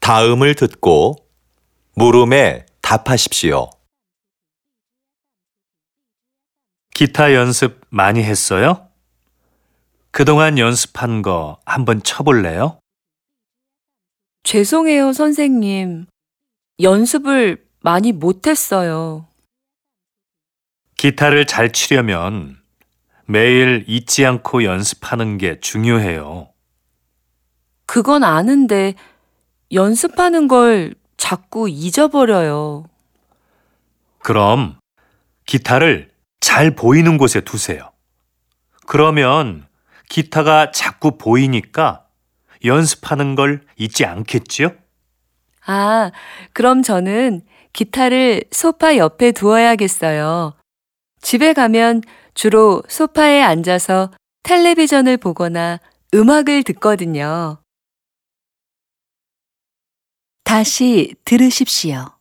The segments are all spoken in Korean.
다음을 듣고 물음에 답하십시오. 기타 연습 많이 했어요? 그동안 연습한 거 한번 쳐볼래요? 죄송해요, 선생님. 연습을 많이 못했어요. 기타를 잘 치려면 매일 잊지 않고 연습하는 게 중요해요. 그건 아는데 연습하는 걸 자꾸 잊어버려요. 그럼 기타를 잘 보이는 곳에 두세요. 그러면 기타가 자꾸 보이니까 연습하는 걸 잊지 않겠지요? 아, 그럼 저는 기타를 소파 옆에 두어야겠어요. 집에 가면 주로 소파에 앉아서 텔레비전을 보거나 음악을 듣거든요. 다시 들으십시오.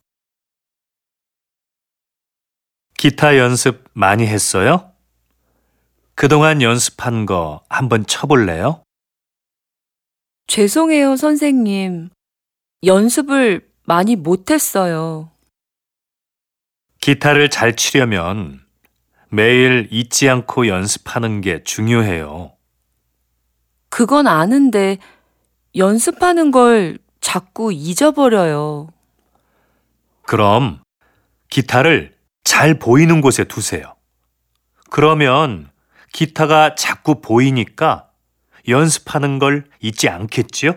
기타 연습 많이 했어요? 그동안 연습한 거 한번 쳐볼래요? 죄송해요, 선생님. 연습을 많이 못했어요. 기타를 잘 치려면 매일 잊지 않고 연습하는 게 중요해요. 그건 아는데 연습하는 걸 자꾸 잊어버려요. 그럼 기타를 잘 보이는 곳에 두세요. 그러면 기타가 자꾸 보이니까 연습하는 걸 잊지 않겠지요?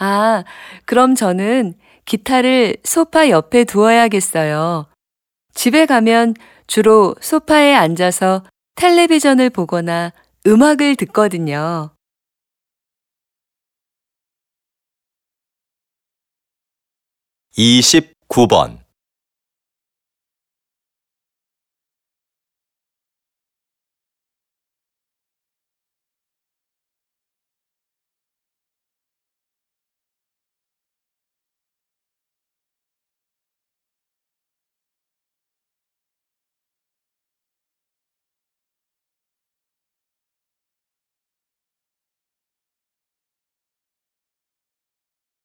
아, 그럼 저는 기타를 소파 옆에 두어야겠어요. 집에 가면 주로 소파에 앉아서 텔레비전을 보거나 음악을 듣거든요. 29번